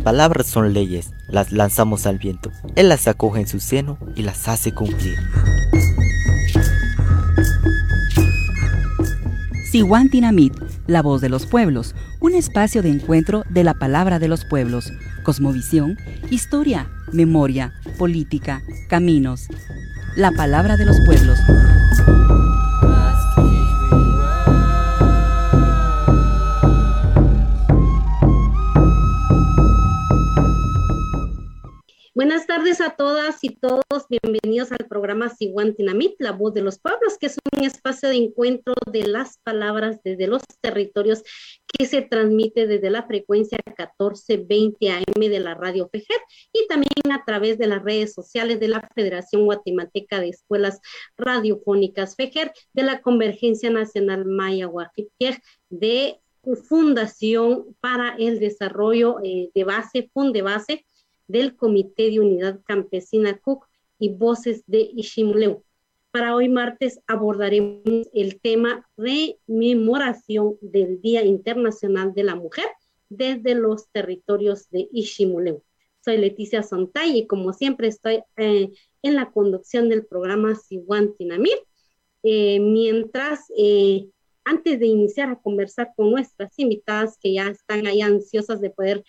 palabras son leyes, las lanzamos al viento. Él las acoge en su seno y las hace cumplir. Siwantinamit, la voz de los pueblos, un espacio de encuentro de la palabra de los pueblos, cosmovisión, historia, memoria, política, caminos. La palabra de los pueblos. A todas y todos. Bienvenidos al programa Siguantinamit, la voz de los pueblos, que es un espacio de encuentro de las palabras desde los territorios que se transmite desde la frecuencia 1420 AM de la radio FEJER y también a través de las redes sociales de la Federación Guatemalteca de Escuelas Radiofónicas FEJER, de la Convergencia Nacional Maya Guajiptier, de Fundación para el Desarrollo eh, de Base, de Base, del Comité de Unidad Campesina Cook y Voces de Ishimuleu. Para hoy martes abordaremos el tema rememoración del Día Internacional de la Mujer desde los territorios de Ishimuleu. Soy Leticia Sontay y como siempre estoy eh, en la conducción del programa Siwan Tinamir. Eh, mientras, eh, antes de iniciar a conversar con nuestras invitadas que ya están ahí ansiosas de poder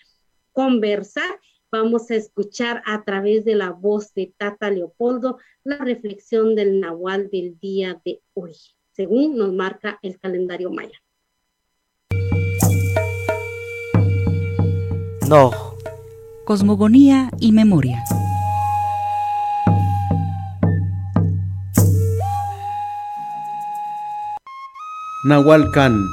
conversar, vamos a escuchar a través de la voz de Tata Leopoldo la reflexión del Nahual del día de hoy, según nos marca el calendario maya. No. Cosmogonía y memoria. Nahualcan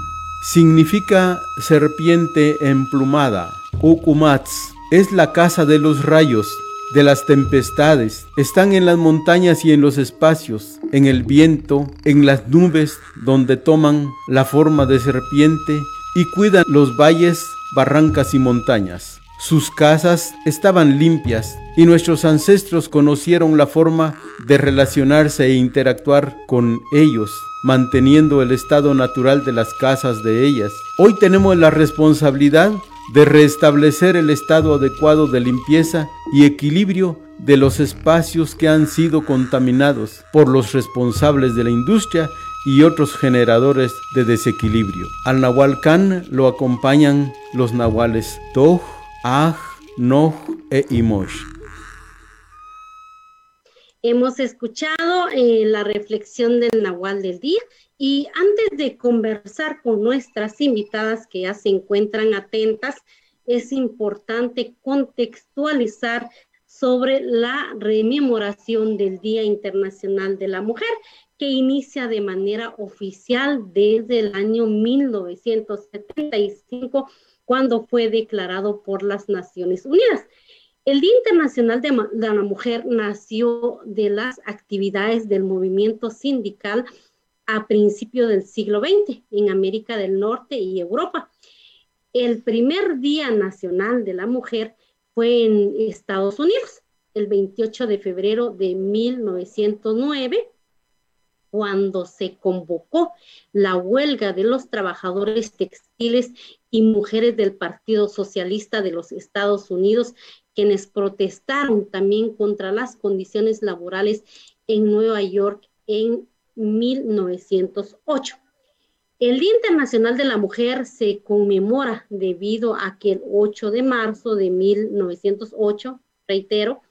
significa serpiente emplumada, Ukumats es la casa de los rayos, de las tempestades. Están en las montañas y en los espacios, en el viento, en las nubes, donde toman la forma de serpiente y cuidan los valles, barrancas y montañas. Sus casas estaban limpias y nuestros ancestros conocieron la forma de relacionarse e interactuar con ellos, manteniendo el estado natural de las casas de ellas. Hoy tenemos la responsabilidad de restablecer el estado adecuado de limpieza y equilibrio de los espacios que han sido contaminados por los responsables de la industria y otros generadores de desequilibrio. Al Nahual Can lo acompañan los nahuales Toj, Aj, Noj e Imosh. Hemos escuchado eh, la reflexión del Nahual del día y antes de conversar con nuestras invitadas que ya se encuentran atentas, es importante contextualizar sobre la rememoración del Día Internacional de la Mujer, que inicia de manera oficial desde el año 1975, cuando fue declarado por las Naciones Unidas. El Día Internacional de, la Mujer nació de las actividades del movimiento sindical a principios del siglo XX en América del Norte y Europa. El primer Día Nacional de la Mujer fue en Estados Unidos, el 28 de febrero de 1909, cuando se convocó la huelga de los trabajadores textiles y mujeres del Partido Socialista de los Estados Unidos, quienes protestaron también contra las condiciones laborales en Nueva York en 1908. El Día Internacional de la Mujer se conmemora debido a que el 8 de marzo de 1908, reitero,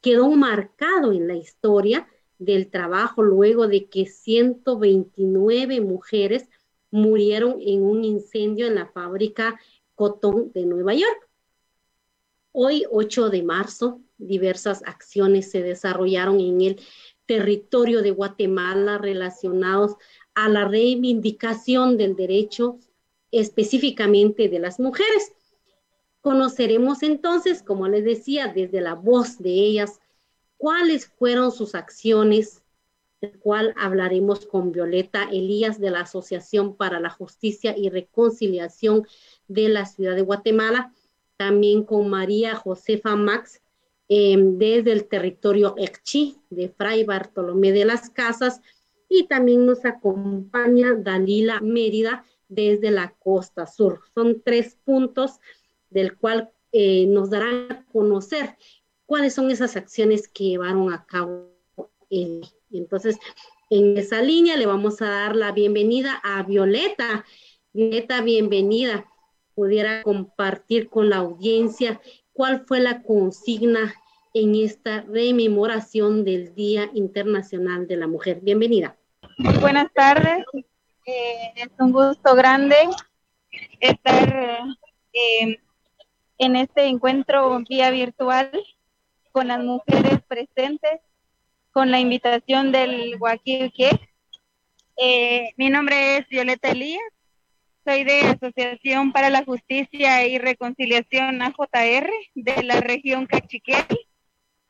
quedó marcado en la historia del trabajo luego de que 129 mujeres murieron en un incendio en la fábrica Cotón de Nueva York. Hoy, 8 de marzo, diversas acciones se desarrollaron en el territorio de Guatemala relacionados a la reivindicación del derecho específicamente de las mujeres. Conoceremos entonces, como les decía, desde la voz de ellas, cuáles fueron sus acciones, el cual hablaremos con Violeta Elías de la Asociación para la Justicia y Reconciliación de la Ciudad de Guatemala, también con María Josefa Max, Em, desde el territorio Ecchi de Fray Bartolomé de las Casas y también nos acompaña Dalila Mérida desde la costa sur. Son tres puntos del cual eh, nos dará a conocer cuáles son esas acciones que llevaron a cabo. Y entonces, en esa línea le vamos a dar la bienvenida a Violeta. Violeta, bienvenida. Pudiera compartir con la audiencia cuál fue la consigna en esta rememoración del Día Internacional de la Mujer. Bienvenida. Buenas tardes. Eh, es un gusto grande estar eh, en este encuentro vía virtual con las mujeres presentes, con la invitación del Huaquilque. Eh, mi nombre es Violeta Elías, soy de Asociación para la Justicia y Reconciliación AJR de la región Cachiquel.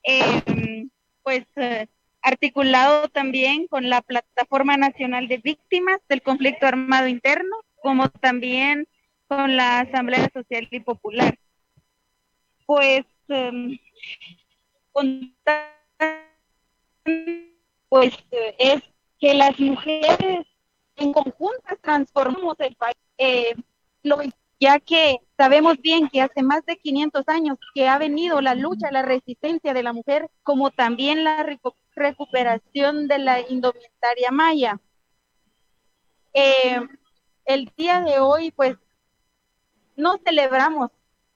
Eh, pues eh, articulado también con la Plataforma Nacional de Víctimas del Conflicto Armado Interno, como también con la Asamblea Social y Popular. Pues, em, pues es que las mujeres en conjuntas transformamos el país. Eh, ya que sabemos bien que hace más de 500 años que ha venido la lucha, la resistencia de la mujer, como también la recuperación de la indumentaria maya. Eh, el día de hoy, pues, no celebramos,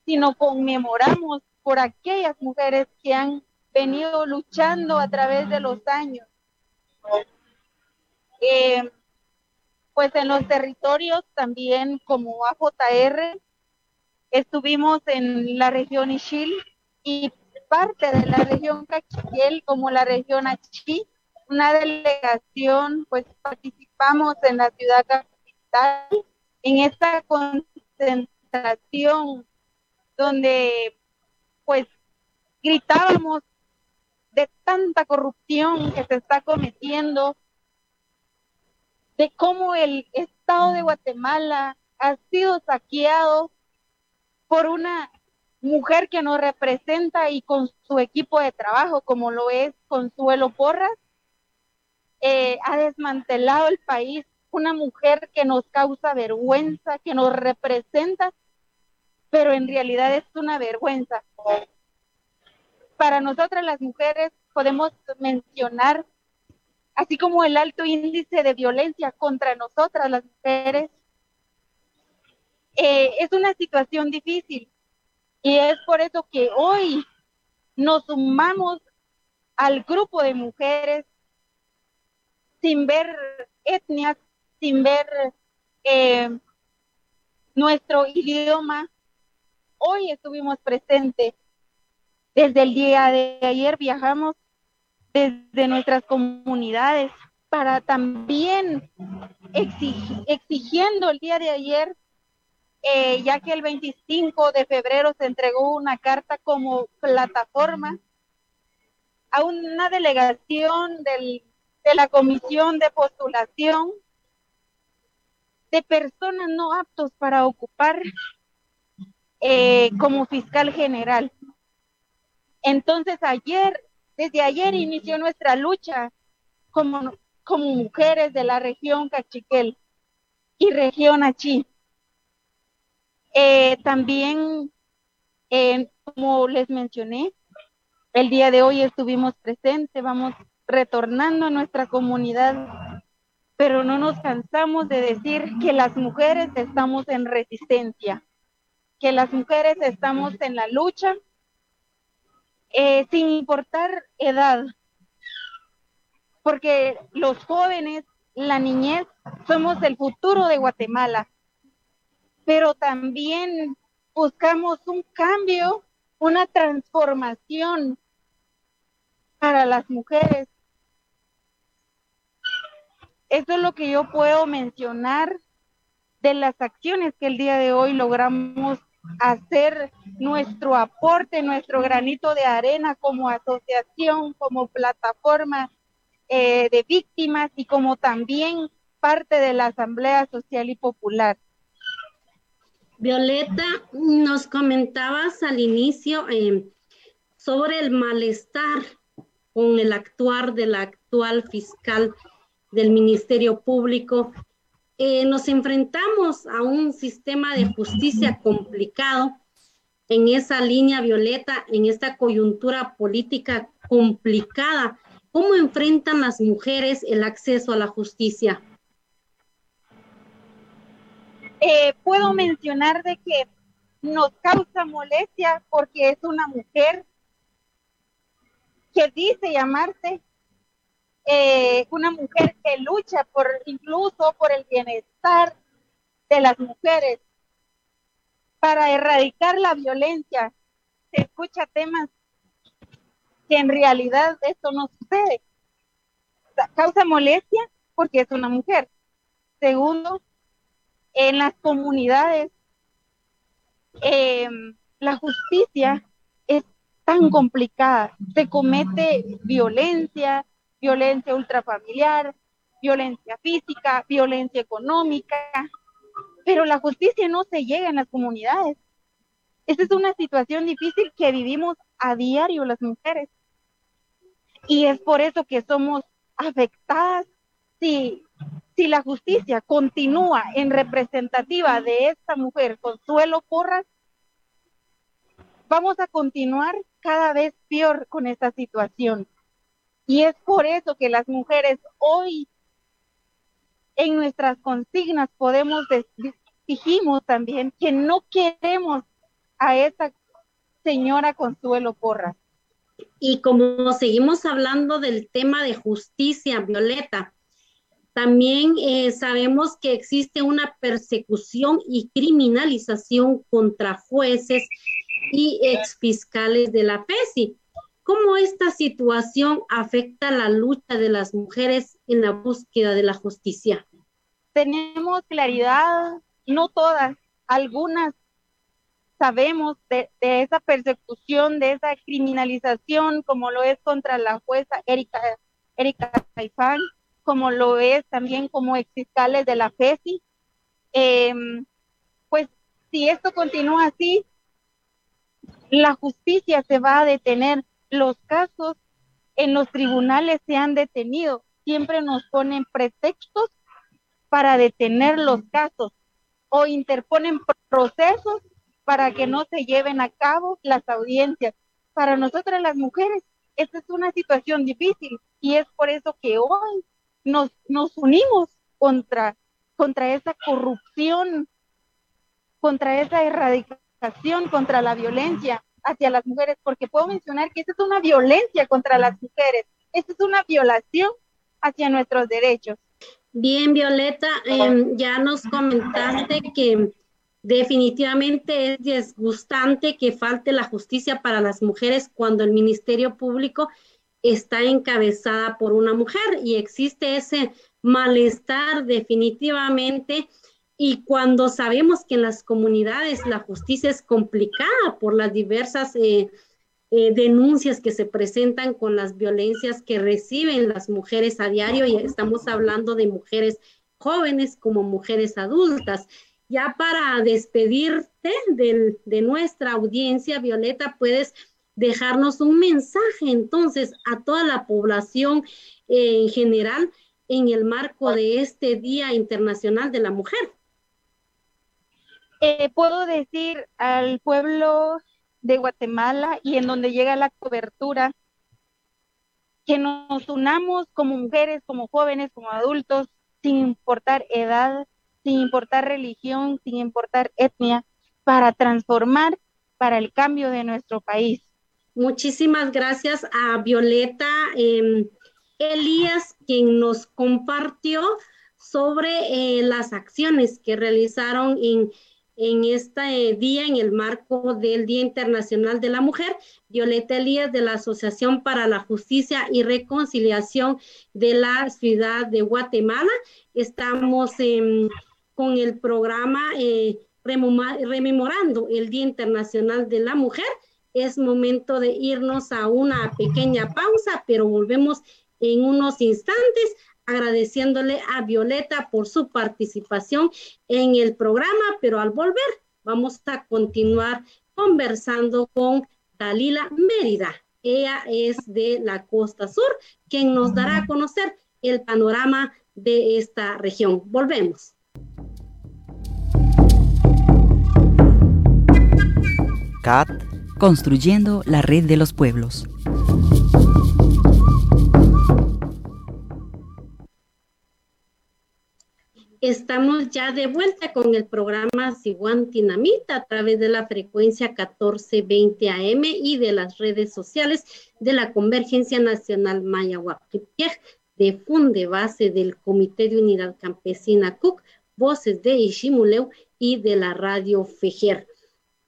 sino conmemoramos por aquellas mujeres que han venido luchando a través de los años. Eh, pues en los territorios también como AJR, estuvimos en la región Ixil y parte de la región Cachiquiel como la región Achí, una delegación, pues participamos en la ciudad capital en esta concentración donde pues gritábamos de tanta corrupción que se está cometiendo de cómo el Estado de Guatemala ha sido saqueado por una mujer que nos representa y con su equipo de trabajo, como lo es Consuelo Porras, eh, ha desmantelado el país, una mujer que nos causa vergüenza, que nos representa, pero en realidad es una vergüenza. Para nosotras las mujeres podemos mencionar así como el alto índice de violencia contra nosotras las mujeres, eh, es una situación difícil. Y es por eso que hoy nos sumamos al grupo de mujeres sin ver etnias, sin ver eh, nuestro idioma. Hoy estuvimos presentes. Desde el día de ayer viajamos desde nuestras comunidades para también exigiendo el día de ayer, eh, ya que el 25 de febrero se entregó una carta como plataforma a una delegación del, de la comisión de postulación de personas no aptos para ocupar eh, como fiscal general. Entonces ayer desde ayer inició nuestra lucha como, como mujeres de la región Cachiquel y región Achí. Eh, también, eh, como les mencioné, el día de hoy estuvimos presentes, vamos retornando a nuestra comunidad, pero no nos cansamos de decir que las mujeres estamos en resistencia, que las mujeres estamos en la lucha eh, sin importar edad, porque los jóvenes, la niñez, somos el futuro de Guatemala, pero también buscamos un cambio, una transformación para las mujeres. Eso es lo que yo puedo mencionar de las acciones que el día de hoy logramos hacer nuestro aporte, nuestro granito de arena como asociación, como plataforma eh, de víctimas y como también parte de la Asamblea Social y Popular. Violeta, nos comentabas al inicio eh, sobre el malestar con el actuar del actual fiscal del Ministerio Público eh, nos enfrentamos a un sistema de justicia complicado en esa línea violeta, en esta coyuntura política complicada, ¿cómo enfrentan las mujeres el acceso a la justicia? Eh, puedo mencionar de que nos causa molestia porque es una mujer que dice llamarse eh, una mujer que lucha por incluso por el bienestar de las mujeres para erradicar la violencia. Se escucha temas que en realidad esto no sucede. Causa molestia porque es una mujer. Segundo, en las comunidades em, la justicia es tan complicada. Se comete violencia, violencia ultrafamiliar, violencia física, violencia económica, pero la justicia no se llega en las comunidades. Esa es una situación difícil que vivimos a diario las mujeres. Y es por eso que somos afectadas si, si la justicia continúa en representativa de esta mujer, Consuelo Porras, vamos a continuar cada vez peor con esta situación. Y es por eso que las mujeres hoy en nuestras consignas podemos dijimos también que no queremos a esa señora Consuelo Porras. Y como seguimos hablando del tema de justicia, Violeta, también eh, sabemos que existe una persecución y criminalización contra jueces y exfiscales de la FESI. ¿Cómo esta situación afecta la lucha de las mujeres en la búsqueda de la justicia? Tenemos claridad, no todas, algunas sabemos de, esa persecución, de esa criminalización, como lo es contra la jueza Erika, Erika Caifán, como lo es también como exfiscales de la FESI. Em, pues si esto continúa así, la justicia se va a detener los casos en los tribunales se han detenido. Siempre nos ponen pretextos para detener los casos o interponen procesos para que no se lleven a cabo las audiencias. Para nosotras las mujeres, esta es una situación difícil y es por eso que hoy nos, nos unimos contra, contra esa corrupción, contra esa erradicación, contra la violencia hacia las mujeres, porque puedo mencionar que esta es una violencia contra las mujeres, esta es una violación hacia nuestros derechos. Bien, Violeta, em, ya nos comentaste que definitivamente es disgustante que falte la justicia para las mujeres cuando el Ministerio Público está encabezada por una mujer y existe ese malestar definitivamente y cuando sabemos que en las comunidades la justicia es complicada por las diversas eh, eh, denuncias que se presentan con las violencias que reciben las mujeres a diario, y estamos hablando de mujeres jóvenes como mujeres adultas. Ya para despedirte de nuestra audiencia, Violeta, puedes dejarnos un mensaje entonces a toda la población eh, en general en el marco de este Día Internacional de la Mujer. Eh, puedo decir al pueblo de Guatemala y en donde llega la cobertura, que nos unamos como mujeres, como jóvenes, como adultos, sin importar edad, sin importar religión, sin importar etnia, para transformar para el cambio de nuestro país. Muchísimas gracias a Violeta em, Elías, quien nos compartió sobre eh, las acciones que realizaron en en este día, en el marco del Día Internacional de la Mujer, Violeta Elías de la Asociación para la Justicia y Reconciliación de la Ciudad de Guatemala. Estamos con el programa eh, rememorando el Día Internacional de la Mujer. Es momento de irnos a una pequeña pausa, pero volvemos en unos instantes agradeciéndole a Violeta por su participación en el programa, pero al volver vamos a continuar conversando con Dalila Mérida. Ella es de la costa sur, quien nos dará a conocer el panorama de esta región. Volvemos. CAT. Construyendo la red de los pueblos. Estamos ya de vuelta con el programa Tinamita a través de la frecuencia 1420 AM y de las redes sociales de la Convergencia Nacional Maya de Funde Base del Comité de Unidad Campesina CUC, Voces de Ishimuleu y de la Radio Fejer.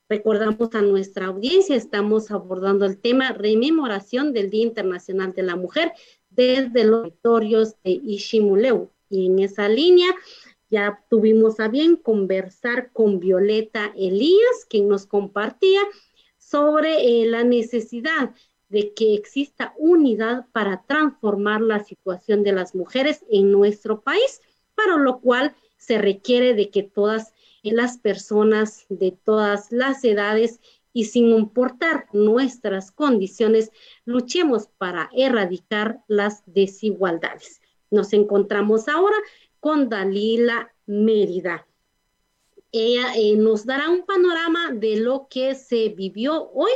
Recordamos a nuestra audiencia, estamos abordando el tema rememoración del Día Internacional de la Mujer desde los territorios de Ishimuleu. Y en esa línea ya tuvimos a bien conversar con Violeta Elías, quien nos compartía sobre eh, la necesidad de que exista unidad para transformar la situación de las mujeres en nuestro país, para lo cual se requiere de que todas las personas de todas las edades y sin importar nuestras condiciones, luchemos para erradicar las desigualdades. Nos encontramos ahora con Dalila Mérida. Ella eh, nos dará un panorama de lo que se vivió hoy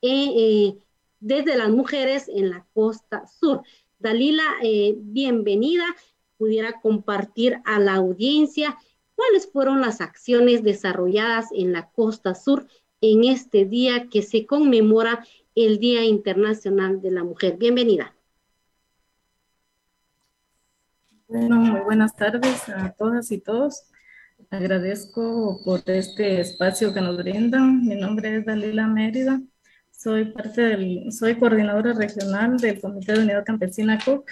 eh, eh, desde las mujeres en la costa sur. Dalila, bienvenida. Pudiera compartir a la audiencia cuáles fueron las acciones desarrolladas en la costa sur en este día que se conmemora el Día Internacional de la Mujer. Bienvenida. Bueno, muy buenas tardes a todas y todos. Agradezco por este espacio que nos brindan. Mi nombre es Dalila Mérida. Soy parte del, soy coordinadora regional del Comité de Unidad Campesina CUC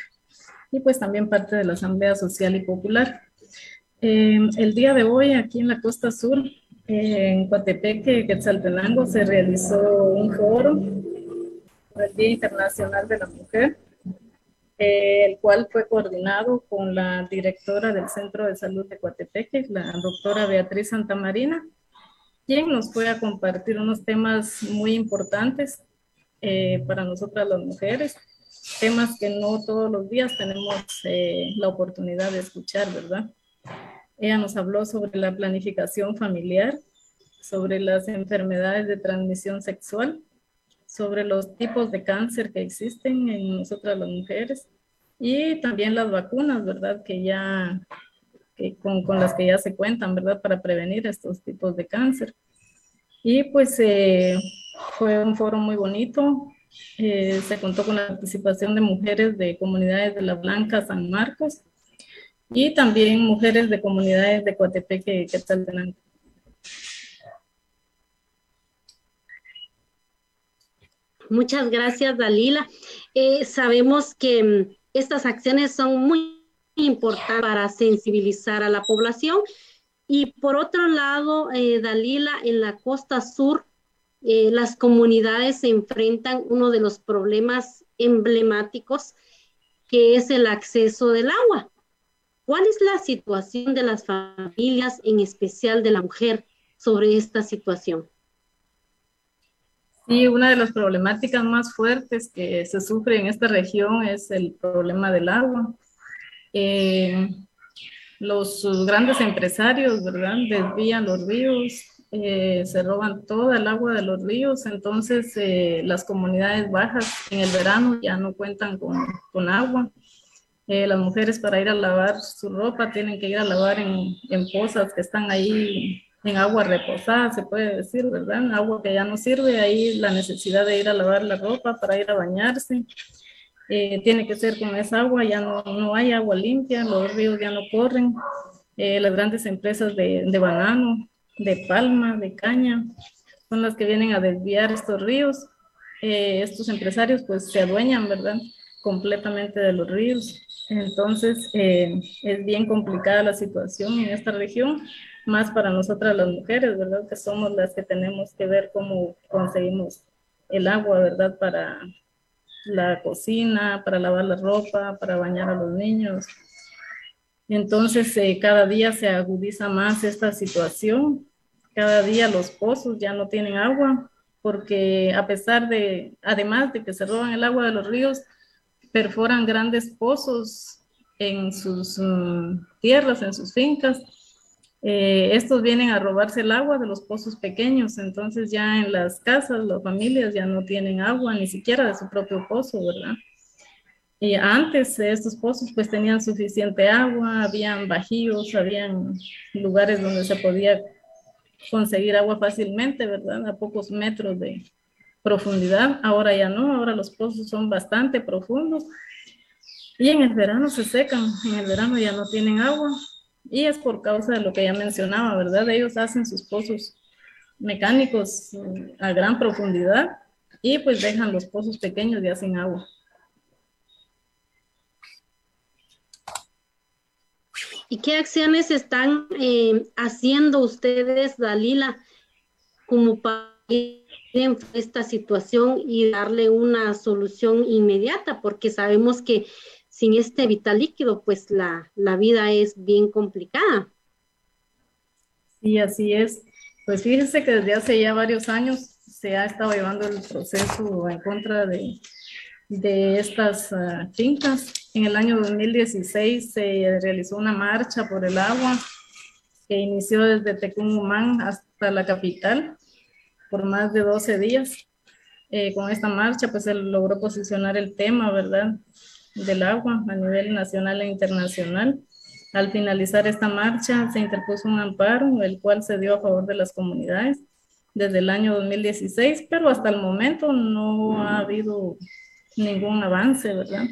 y pues también parte de la Asamblea Social y Popular. Eh, el día de hoy aquí en la costa sur, eh, en Coatepeque, Quetzaltenango, se realizó un foro el Día Internacional de la Mujer eh, el cual fue coordinado con la directora del Centro de Salud de Coatepeque, la doctora Beatriz Santamarina, quien nos fue a compartir unos temas muy importantes eh, para nosotras las mujeres, temas que no todos los días tenemos eh, la oportunidad de escuchar, ¿verdad? Ella nos habló sobre la planificación familiar, sobre las enfermedades de transmisión sexual, sobre los tipos de cáncer que existen en nosotras las mujeres y también las vacunas, ¿verdad? Que ya, con, con, las que ya se cuentan, ¿verdad? Para prevenir estos tipos de cáncer. Y pues eh, fue un foro muy bonito. Eh, se contó con la participación de mujeres de comunidades de La Blanca, San Marcos y también mujeres de comunidades de Coatepeque, Quetzaltenango. Muchas gracias, Dalila. Eh, sabemos que mm, estas acciones son muy importantes para sensibilizar a la población. Y por otro lado, eh, Dalila, en la costa sur, eh, las comunidades se enfrentan uno de los problemas emblemáticos, que es el acceso del agua. ¿Cuál es la situación de las familias, en especial de la mujer, sobre esta situación? Sí, una de las problemáticas más fuertes que se sufre en esta región es el problema del agua. Eh, los grandes empresarios, ¿verdad? Desvían los ríos, eh, se roban toda el agua de los ríos, entonces eh, las comunidades bajas en el verano ya no cuentan con, con agua. las mujeres para ir a lavar su ropa tienen que ir a lavar en, en pozas que están ahí en agua reposada, se puede decir, ¿verdad? Agua que ya no sirve, ahí la necesidad de ir a lavar la ropa, para ir a bañarse. Eh, tiene que ser con esa agua, ya no, no, hay agua limpia, los ríos ya no corren. Eh, las grandes empresas de, de, banano, de palma, de caña, son las que vienen a desviar estos ríos. Eh, estos empresarios pues se adueñan, ¿verdad? Completamente de los ríos. Entonces es bien complicada la situación en esta región más para nosotras las mujeres, ¿verdad? Que somos las que tenemos que ver cómo conseguimos el agua, ¿verdad? Para la cocina, para lavar la ropa, para bañar a los niños. Entonces, eh, cada día se agudiza más esta situación. Cada día los pozos ya no tienen agua, porque a pesar de, además de que se roban el agua de los ríos, perforan grandes pozos en sus mm, tierras, en sus fincas, eh, estos vienen a robarse el agua de los pozos pequeños, entonces ya en las casas, las familias ya no tienen agua, ni siquiera de su propio pozo, ¿verdad? Y antes estos pozos pues tenían suficiente agua, habían bajíos, habían lugares donde se podía conseguir agua fácilmente, ¿verdad? A pocos metros de profundidad. Ahora ya no, ahora los pozos son bastante profundos y en el verano se secan, en el verano ya no tienen agua y es por causa de lo que ya mencionaba, ¿verdad? Ellos hacen sus pozos mecánicos a gran profundidad y pues dejan los pozos pequeños ya sin agua. ¿Y qué acciones están eh, haciendo ustedes, Dalila, como para esta situación y darle una solución inmediata? Porque sabemos que sin este vital líquido, pues la, la vida es bien complicada. Sí, así es. Pues fíjense que desde hace ya varios años se ha estado llevando el proceso en contra de, de estas uh, fincas. En el año 2016 se realizó una marcha por el agua que inició desde Tecumumán hasta la capital por más de 12 días. Eh, con esta marcha pues se logró posicionar el tema, ¿verdad? Del agua a nivel nacional e internacional. Al finalizar esta marcha se interpuso un amparo, el cual se dio a favor de las comunidades desde el año 2016, pero hasta el momento no ha habido ningún avance, ¿verdad?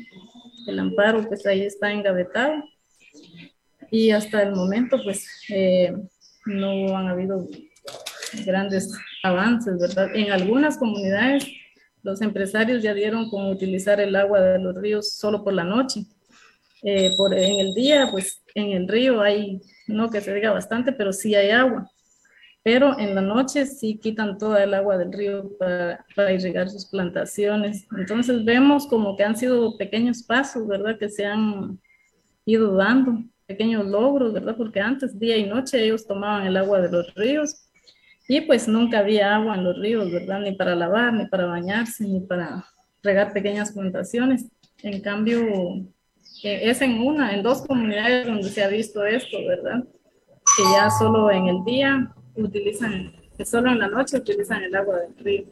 El amparo pues ahí está engavetado y hasta el momento pues eh, no han habido grandes avances, ¿verdad? En algunas comunidades los empresarios ya dieron con utilizar el agua de los ríos solo por la noche. Eh, por, en el día, pues en el río hay, no que se diga bastante, pero sí hay agua. Pero en la noche sí quitan toda el agua del río para, para irrigar sus plantaciones. Entonces vemos como que han sido pequeños pasos, ¿verdad? Que se han ido dando, pequeños logros, ¿verdad? Porque antes, día y noche, ellos tomaban el agua de los ríos y pues nunca había agua en los ríos, ¿verdad? Ni para lavar, ni para bañarse, ni para regar pequeñas plantaciones. En cambio, eh, es en una, en dos comunidades donde se ha visto esto, ¿verdad? Que ya solo en el día utilizan, que solo en la noche utilizan el agua del río.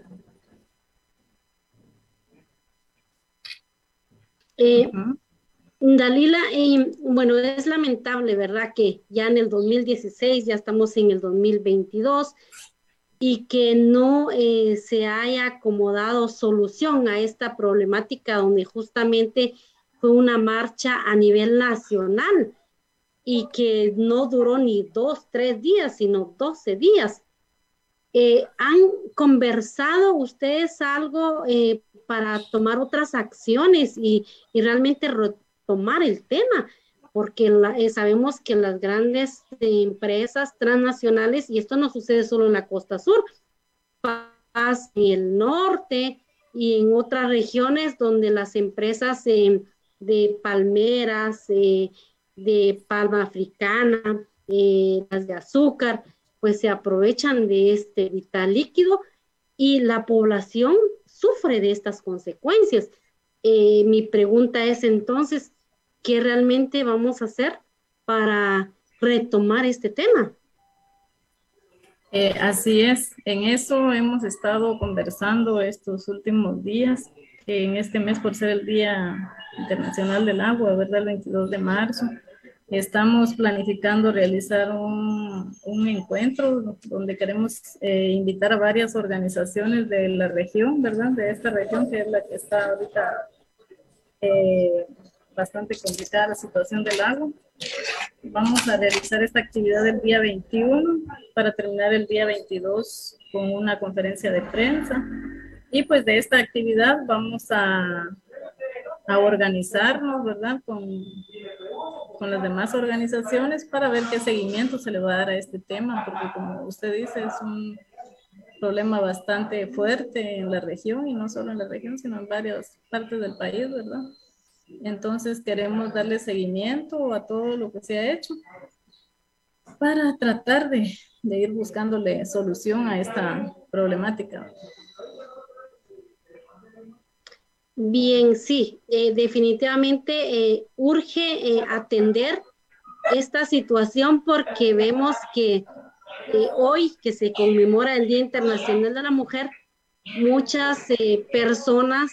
Eh, Dalila, eh, bueno, es lamentable, ¿verdad? Que ya en el 2016, ya estamos en el 2022 y que no eh, se haya acomodado solución a esta problemática donde justamente fue una marcha a nivel nacional y que no duró ni dos, tres días, sino doce días. Eh, ¿Han conversado ustedes algo para tomar otras acciones y realmente tomar el tema, porque eh, sabemos que las grandes empresas transnacionales, y esto no sucede solo en la costa sur, pasa en el norte y en otras regiones donde las empresas eh, de palmeras, eh, de palma africana, las de azúcar, pues se aprovechan de este vital líquido y la población sufre de estas consecuencias. mi pregunta es entonces, qué realmente vamos a hacer para retomar este tema. Eh, así es, en eso hemos estado conversando estos últimos días, en este mes por ser el Día Internacional del Agua, ¿verdad? El 22 de marzo. Estamos planificando realizar un, un encuentro donde queremos eh, invitar a varias organizaciones de la región, ¿verdad? De esta región que es la que está ahorita eh, bastante complicada la situación del agua. Vamos a realizar esta actividad el día 21 para terminar el día 22 con una conferencia de prensa. Y pues de esta actividad vamos a, a organizarnos, ¿verdad? Con, con las demás organizaciones para ver qué seguimiento se le va a dar a este tema, porque como usted dice, es un problema bastante fuerte en la región y no solo en la región, sino en varias partes del país, ¿verdad? Entonces queremos darle seguimiento a todo lo que se ha hecho para tratar de, ir buscándole solución a esta problemática. Bien, sí, eh, definitivamente eh, urge eh, atender esta situación porque vemos que hoy que se conmemora el Día Internacional de la Mujer, muchas personas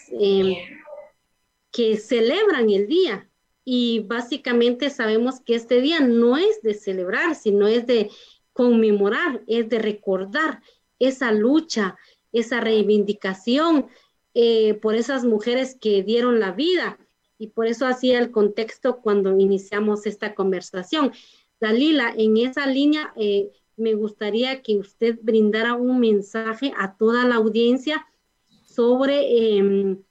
que celebran el día y básicamente sabemos que este día no es de celebrar, sino es de conmemorar, es de recordar esa lucha, esa reivindicación eh, por esas mujeres que dieron la vida. Y por eso hacía el contexto cuando iniciamos esta conversación. Dalila, en esa línea, eh, me gustaría que usted brindara un mensaje a toda la audiencia sobre em,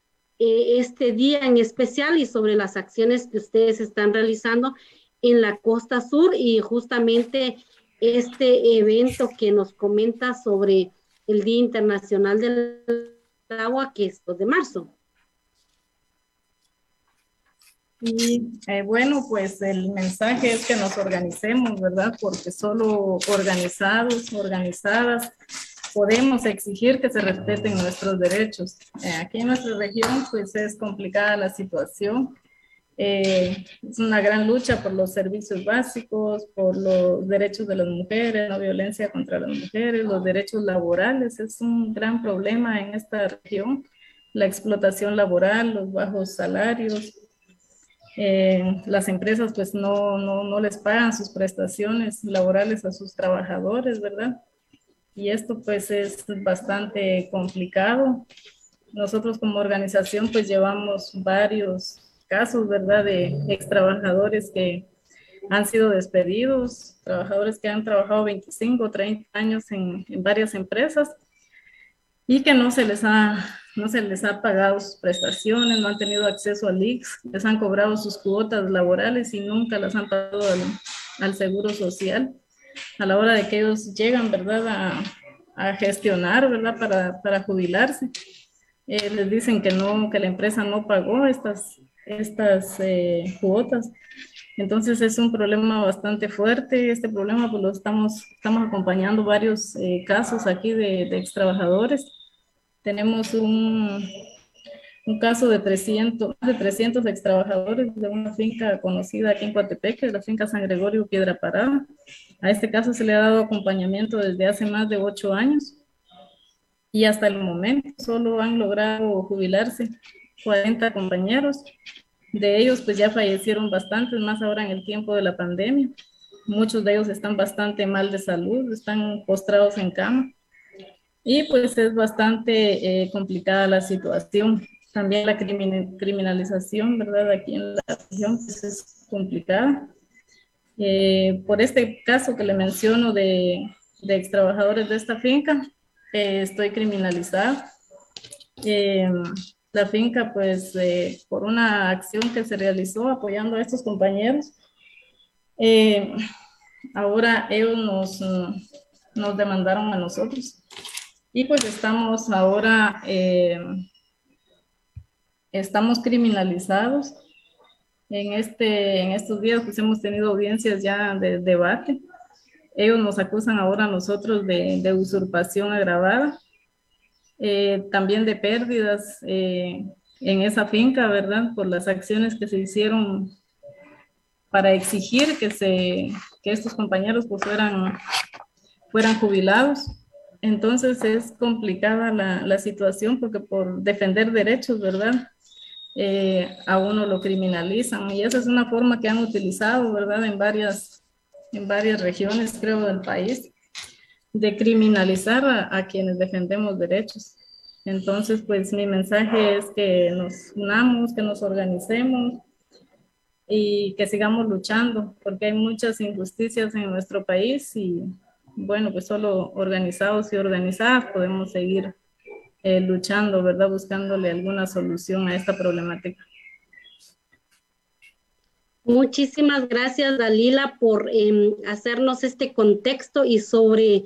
eh, este día en especial y sobre las acciones que ustedes están realizando en la costa sur y justamente este evento que nos comenta sobre el Día Internacional del Agua, que es 2 de marzo. Y eh, bueno, pues el mensaje es que nos organicemos, ¿verdad? Porque solo organizados, organizadas, podemos exigir que se respeten nuestros derechos. Eh, aquí en nuestra región, pues es complicada la situación. Eh, es una gran lucha por los servicios básicos, por los derechos de las mujeres, la violencia contra las mujeres, los derechos laborales. Es un gran problema en esta región. La explotación laboral, los bajos salarios, eh, las empresas pues no, no, no, les pagan sus prestaciones laborales a sus trabajadores, ¿verdad? Y esto pues es bastante complicado. Nosotros como organización pues llevamos varios casos, ¿verdad? De ex trabajadores que han sido despedidos, trabajadores que han trabajado 25 o 30 años en, en varias empresas y que no se les ha no se les ha pagado sus prestaciones, no han tenido acceso al IX, les han cobrado sus cuotas laborales y nunca las han pagado al, seguro social. A la hora de que ellos llegan, ¿verdad?, a, gestionar, ¿verdad?, para, para jubilarse. Eh, les dicen que no, que la empresa no pagó estas, estas eh, cuotas. Entonces es un problema bastante fuerte. Este problema pues lo estamos, estamos acompañando varios eh, casos aquí de, de ex tenemos un, un caso de 300, de 300 ex trabajadores de una finca conocida aquí en Coatepeque, la finca San Gregorio Piedra Parada. A este caso se le ha dado acompañamiento desde hace más de ocho años y hasta el momento solo han logrado jubilarse 40 compañeros. De ellos pues ya fallecieron bastantes, más ahora en el tiempo de la pandemia. Muchos de ellos están bastante mal de salud, están postrados en cama y pues es bastante eh, complicada la situación. También la criminalización, ¿verdad? Aquí en la región pues es complicada. Eh, por este caso que le menciono de, de ex trabajadores de esta finca, eh, estoy criminalizada. la finca, pues, por una acción que se realizó apoyando a estos compañeros, ahora ellos nos, nos demandaron a nosotros y pues estamos ahora, eh, estamos criminalizados. En, este, en estos días pues hemos tenido audiencias ya de debate. Ellos nos acusan ahora a nosotros de, usurpación agravada, eh, también de pérdidas eh, en esa finca, ¿verdad? Por las acciones que se hicieron para exigir que, se, que estos compañeros pues fueran, fueran jubilados. Entonces es complicada la, situación porque por defender derechos, ¿verdad? Eh, a uno lo criminalizan y esa es una forma que han utilizado, ¿verdad? En varias, en varias regiones, creo, del país, de criminalizar a, quienes defendemos derechos. Entonces, pues mi mensaje es que nos unamos, que nos organicemos y que sigamos luchando, porque hay muchas injusticias en nuestro país y bueno, pues solo organizados y organizadas podemos seguir eh, luchando, ¿verdad? Buscándole alguna solución a esta problemática. Muchísimas gracias, Dalila, por em, hacernos este contexto y sobre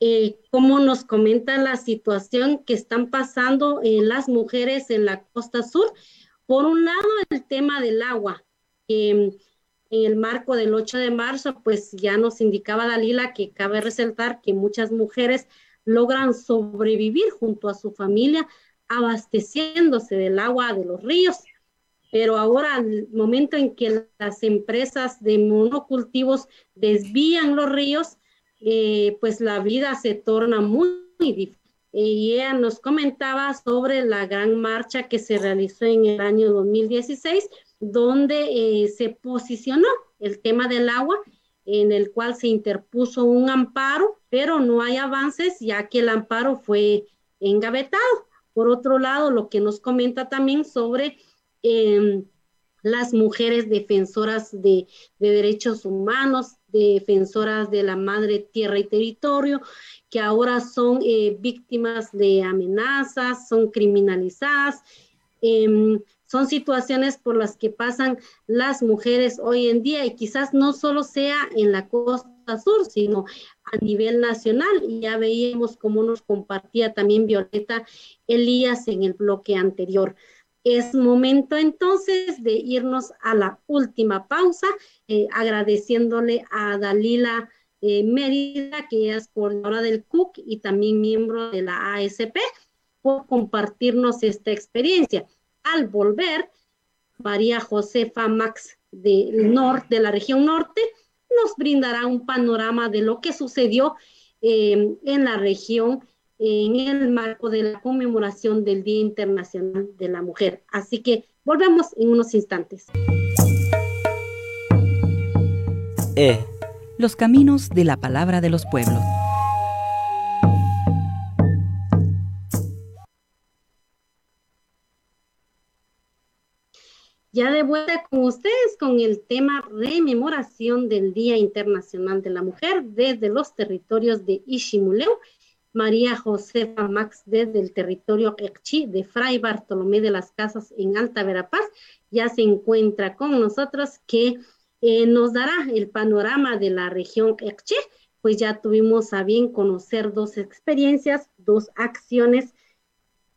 eh, cómo nos comenta la situación que están pasando en las mujeres en la costa sur. Por un lado, el tema del agua. Em, en el marco del 8 de marzo, pues ya nos indicaba Dalila que cabe resaltar que muchas mujeres logran sobrevivir junto a su familia abasteciéndose del agua de los ríos, pero ahora al momento en que las empresas de monocultivos desvían los ríos, eh, pues la vida se torna muy, difícil. Y ella nos comentaba sobre la gran marcha que se realizó en el año 2016, donde eh, se posicionó el tema del agua, en el cual se interpuso un amparo, pero no hay avances ya que el amparo fue engavetado. Por otro lado, lo que nos comenta también sobre em, las mujeres defensoras de, derechos humanos, defensoras de la madre tierra y territorio, que ahora son eh, víctimas de amenazas, son criminalizadas. Em, son situaciones por las que pasan las mujeres hoy en día y quizás no solo sea en la costa sur, sino a nivel nacional. Ya veíamos cómo nos compartía también Violeta Elías en el bloque anterior. Es momento entonces de irnos a la última pausa, eh, agradeciéndole a Dalila eh, Mérida, que es coordinadora del CUC y también miembro de la ASP, por compartirnos esta experiencia. Al volver, María Josefa Max del norte, de la región norte, nos brindará un panorama de lo que sucedió eh, en la región en el marco de la conmemoración del Día Internacional de la Mujer. Así que volvemos en unos instantes. E. Los caminos de la palabra de los pueblos. Ya de vuelta con ustedes con el tema rememoración del Día Internacional de la Mujer desde los territorios de Ishimuleu. María Josefa Max desde el territorio Ekchi de Fray Bartolomé de las Casas en Alta Verapaz ya se encuentra con nosotros que eh, nos dará el panorama de la región Ekchi. Pues ya tuvimos a bien conocer dos experiencias, dos acciones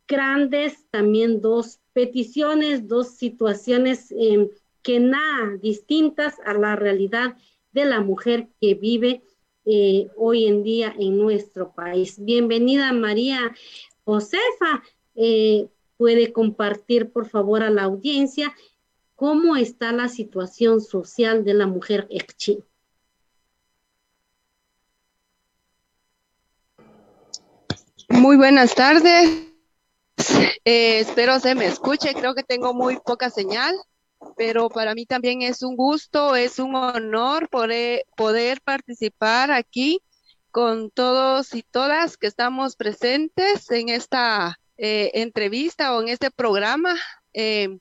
grandes, también dos peticiones, dos situaciones em, que nada distintas a la realidad de la mujer que vive eh, hoy en día en nuestro país. Bienvenida María Josefa. Eh, puede compartir por favor a la audiencia cómo está la situación social de la mujer ekchi. Muy buenas tardes. Eh, espero se me escuche, creo que tengo muy poca señal, pero para mí también es un gusto, es un honor poder, participar aquí con todos y todas que estamos presentes en esta eh, entrevista o en este programa. Eh,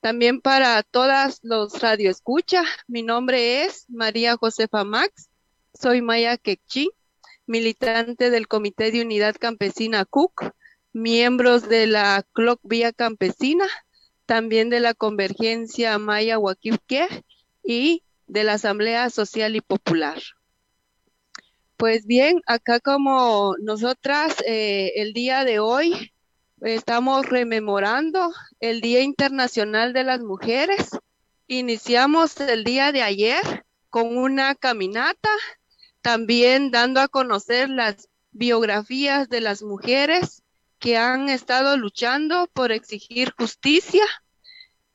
también para todas los radioescucha, mi nombre es María Josefa Max, soy Maya Quechí, militante del Comité de Unidad Campesina CUC miembros de la CLOC Vía Campesina, también de la Convergencia Maya Huaquipque y de la Asamblea Social y Popular. Pues bien, acá como nosotras eh, el día de hoy estamos rememorando el Día Internacional de las Mujeres. Iniciamos el día de ayer con una caminata, también dando a conocer las biografías de las mujeres que han estado luchando por exigir justicia.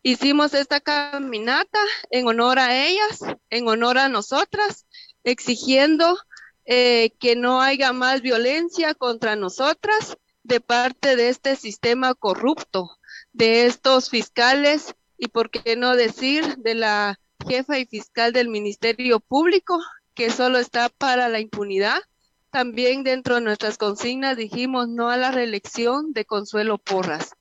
Hicimos esta caminata en honor a ellas, en honor a nosotras, exigiendo eh, que no haya más violencia contra nosotras de parte de este sistema corrupto, de estos fiscales y, por qué no decir, de la jefa y fiscal del Ministerio Público, que solo está para la impunidad también dentro de nuestras consignas dijimos no a la reelección de Consuelo Porras.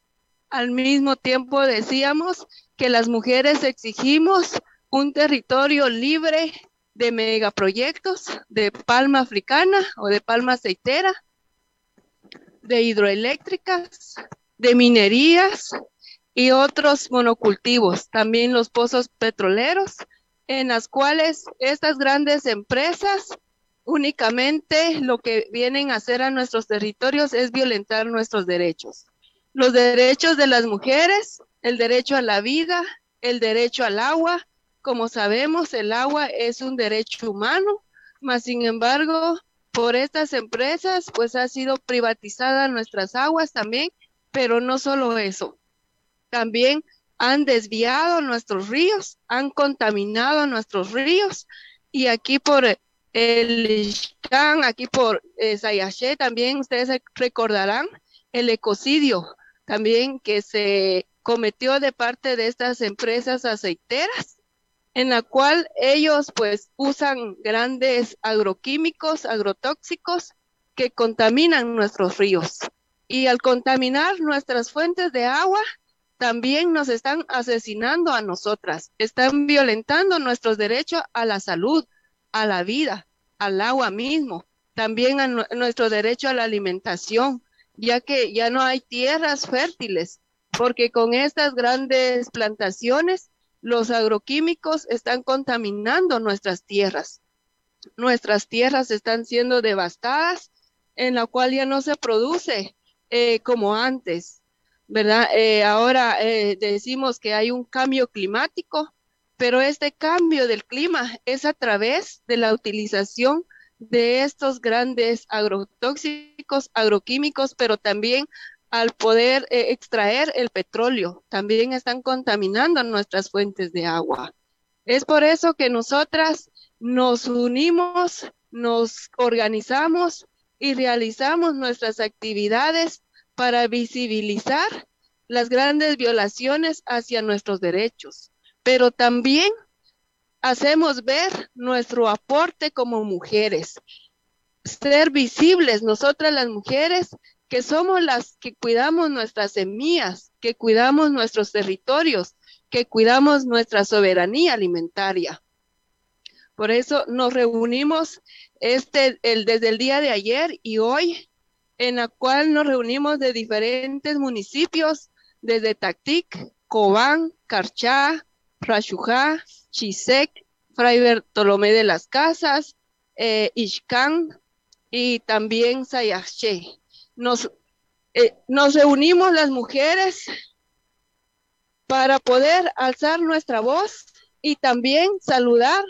Al mismo tiempo decíamos que las mujeres exigimos un territorio libre de megaproyectos de palma africana o de palma aceitera, de hidroeléctricas, de minerías y otros monocultivos, también los pozos petroleros, en las cuales estas grandes empresas únicamente lo que vienen a hacer a nuestros territorios es violentar nuestros derechos. Los derechos de las mujeres, el derecho a la vida, el derecho al agua. Como sabemos, el agua es un derecho humano, mas sin embargo, por estas empresas, pues ha sido privatizada nuestras aguas también, pero no solo eso. También han desviado nuestros ríos, han contaminado nuestros ríos y aquí por el Ixcán, aquí por eh, también ustedes recordarán el ecocidio también que se cometió de parte de estas empresas aceiteras, en la cual ellos pues usan grandes agroquímicos, agrotóxicos que contaminan nuestros ríos. Y al contaminar nuestras fuentes de agua, también nos están asesinando a nosotras, están violentando nuestros derechos a la salud, a la vida, al agua mismo, también a nuestro derecho a la alimentación, ya que ya no hay tierras fértiles, porque con estas grandes plantaciones, los agroquímicos están contaminando nuestras tierras. Nuestras tierras están siendo devastadas, en la cual ya no se produce eh, como antes, ¿verdad? Eh, ahora eh, decimos que hay un cambio climático, pero este cambio del clima es a través de la utilización de estos grandes agrotóxicos, agroquímicos, pero también al poder eh, extraer el petróleo, también están contaminando nuestras fuentes de agua. Es por eso que nosotras nos unimos, nos organizamos y realizamos nuestras actividades para visibilizar las grandes violaciones hacia nuestros derechos, pero también hacemos ver nuestro aporte como mujeres, ser visibles nosotras las mujeres que somos las que cuidamos nuestras semillas, que cuidamos nuestros territorios, que cuidamos nuestra soberanía alimentaria. Por eso nos reunimos este, el, desde el día de ayer y hoy, en la cual nos reunimos de diferentes municipios, desde Tactic, Cobán, Carchá, Rachujá, Chisec, Fray Bartolomé de las Casas, eh, y también Sayaché. Nos, eh, nos reunimos las mujeres para poder alzar nuestra voz y también saludar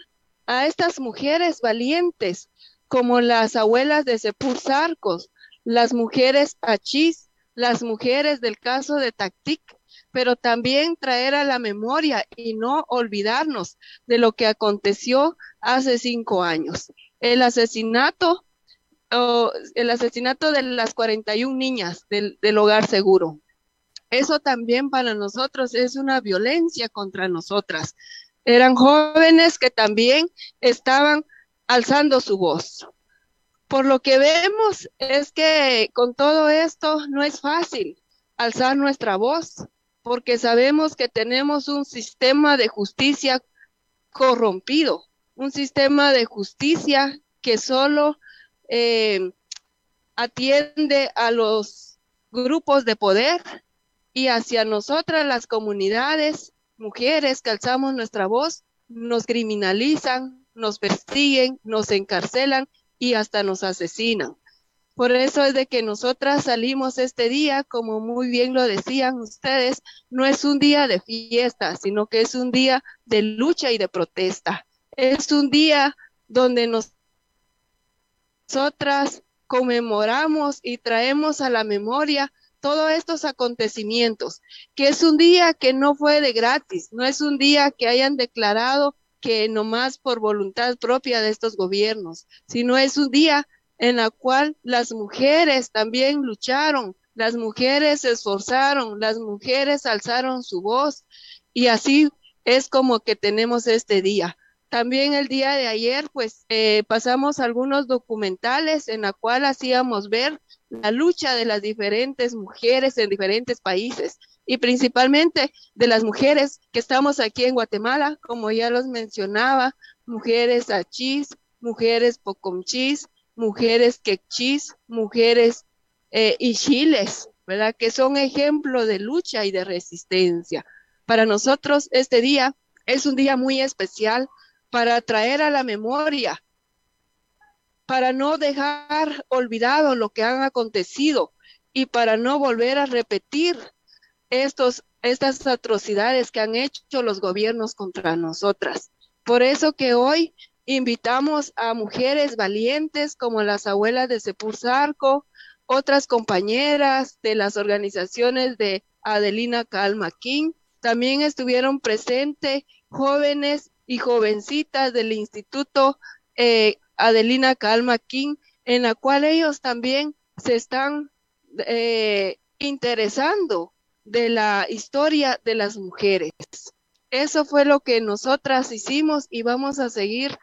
a estas mujeres valientes como las abuelas de Sepur Sarcos, las mujeres Achís, las mujeres del caso de Tactic, pero también traer a la memoria y no olvidarnos de lo que aconteció hace cinco años. El asesinato, el asesinato de las 41 niñas del, del hogar seguro. Eso también para nosotros es una violencia contra nosotras. Eran jóvenes que también estaban alzando su voz. Por lo que vemos es que con todo esto no es fácil alzar nuestra voz, porque sabemos que tenemos un sistema de justicia corrompido, un sistema de justicia que solo eh, atiende a los grupos de poder y hacia nosotras las comunidades, mujeres que alzamos nuestra voz, nos criminalizan, nos persiguen, nos encarcelan y hasta nos asesinan. Por eso es de que nosotras salimos este día, como muy bien lo decían ustedes, no es un día de fiesta, sino que es un día de lucha y de protesta. Es un día donde nosotras conmemoramos y traemos a la memoria todos estos acontecimientos, que es un día que no fue de gratis, no es un día que hayan declarado que nomás por voluntad propia de estos gobiernos, sino es un día en la cual las mujeres también lucharon, las mujeres se esforzaron, las mujeres alzaron su voz y así es como que tenemos este día. También el día de ayer, pues eh, pasamos algunos documentales en la cual hacíamos ver la lucha de las diferentes mujeres en diferentes países y principalmente de las mujeres que estamos aquí en Guatemala, como ya los mencionaba, mujeres achís, mujeres pocomchis, mujeres quechis, mujeres eh, chiles, ¿verdad? Que son ejemplo de lucha y de resistencia. Para nosotros este día es un día muy especial para traer a la memoria, para no dejar olvidado lo que han acontecido y para no volver a repetir estos, estas atrocidades que han hecho los gobiernos contra nosotras. Por eso que hoy Invitamos a mujeres valientes como las abuelas de Sepulsarco, otras compañeras de las organizaciones de Adelina Calma King, también estuvieron presentes jóvenes y jovencitas del Instituto eh, Adelina Calma King, en la cual ellos también se están eh, interesando de la historia de las mujeres. Eso fue lo que nosotras hicimos y vamos a seguir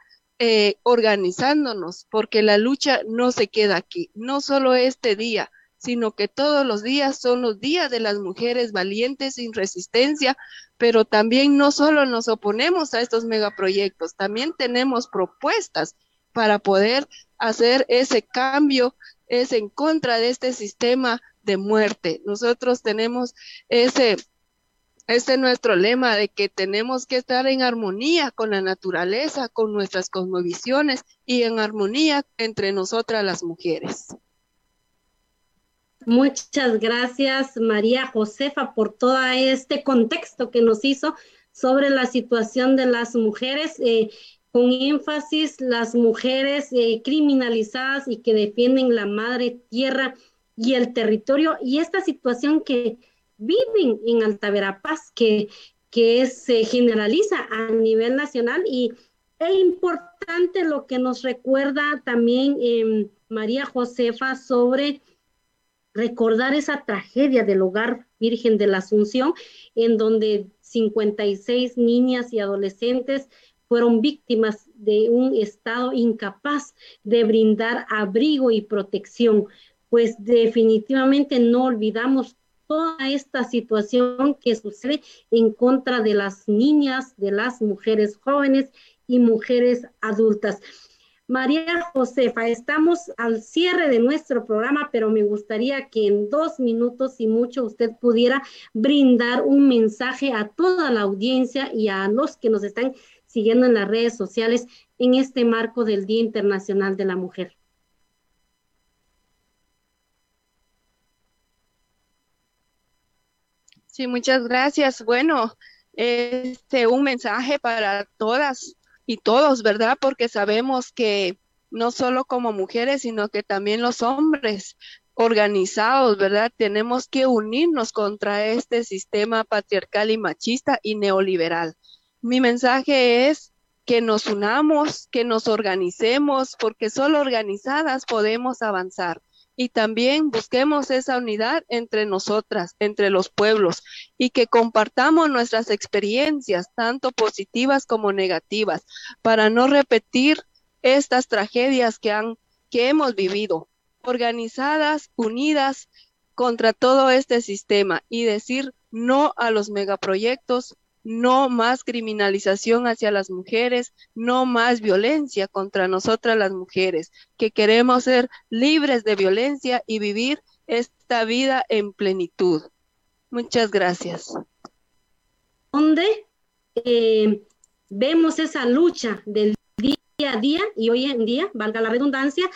eh, organizándonos, porque la lucha no se queda aquí, no solo este día, sino que todos los días son los días de las mujeres valientes sin resistencia, pero también no solo nos oponemos a estos megaproyectos, también tenemos propuestas para poder hacer ese cambio, es en contra de este sistema de muerte. Nosotros tenemos ese este es nuestro lema de que tenemos que estar en armonía con la naturaleza, con nuestras cosmovisiones y en armonía entre nosotras las mujeres. Muchas gracias, María Josefa, por todo este contexto que nos hizo sobre la situación de las mujeres, eh, con énfasis las mujeres eh, criminalizadas y que defienden la madre tierra y el territorio y esta situación que viven en Alta Verapaz, que, que se generaliza a nivel nacional y es importante lo que nos recuerda también eh, María Josefa sobre recordar esa tragedia del hogar Virgen de la Asunción, en donde 56 niñas y adolescentes fueron víctimas de un Estado incapaz de brindar abrigo y protección. Pues definitivamente no olvidamos toda esta situación que sucede en contra de las niñas, de las mujeres jóvenes y mujeres adultas. María Josefa, estamos al cierre de nuestro programa, pero me gustaría que en dos minutos y mucho usted pudiera brindar un mensaje a toda la audiencia y a los que nos están siguiendo en las redes sociales en este marco del Día Internacional de la Mujer. Sí, muchas gracias. Bueno, este un mensaje para todas y todos, ¿verdad? Porque sabemos que no solo como mujeres, sino que también los hombres organizados, ¿verdad? Tenemos que unirnos contra este sistema patriarcal y machista y neoliberal. Mi mensaje es que nos unamos, que nos organicemos, porque solo organizadas podemos avanzar y también busquemos esa unidad entre nosotras, entre los pueblos, y que compartamos nuestras experiencias, tanto positivas como negativas, para no repetir estas tragedias que, han, que hemos vivido, organizadas, unidas contra todo este sistema y decir no a los megaproyectos, no más criminalización hacia las mujeres, no más violencia contra nosotras las mujeres, que queremos ser libres de violencia y vivir esta vida en plenitud. Muchas gracias. Donde eh, vemos esa lucha del día a día y hoy en día, valga la redundancia,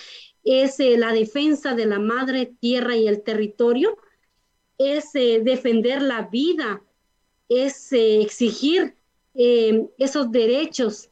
es eh, la defensa de la madre tierra y el territorio, es eh, defender la vida es eh, exigir eh, esos derechos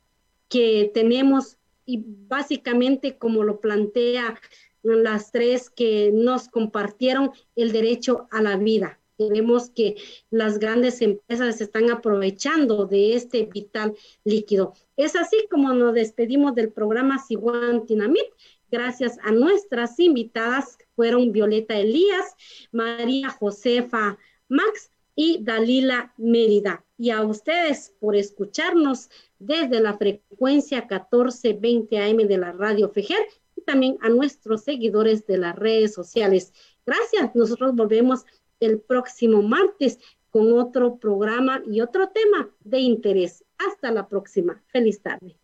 que tenemos y básicamente como lo plantea las tres que nos compartieron el derecho a la vida. Vemos que las grandes empresas están aprovechando de este vital líquido. Es así como nos despedimos del programa Siguan Tinamit. Gracias a nuestras invitadas, fueron Violeta Elías, María Josefa Max, y Dalila Mérida. Y a ustedes por escucharnos desde la frecuencia 1420 AM de la radio Fejer y también a nuestros seguidores de las redes sociales. Gracias. Nosotros volvemos el próximo martes con otro programa y otro tema de interés. Hasta la próxima. Feliz tarde.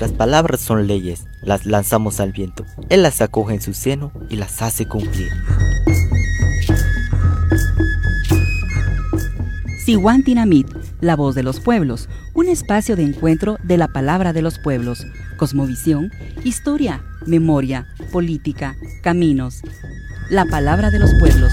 Nuestras palabras son leyes, las lanzamos al viento. Él las acoge en su seno y las hace cumplir. Tinamit, la voz de los pueblos, un espacio de encuentro de la palabra de los pueblos, cosmovisión, historia, memoria, política, caminos. La palabra de los pueblos.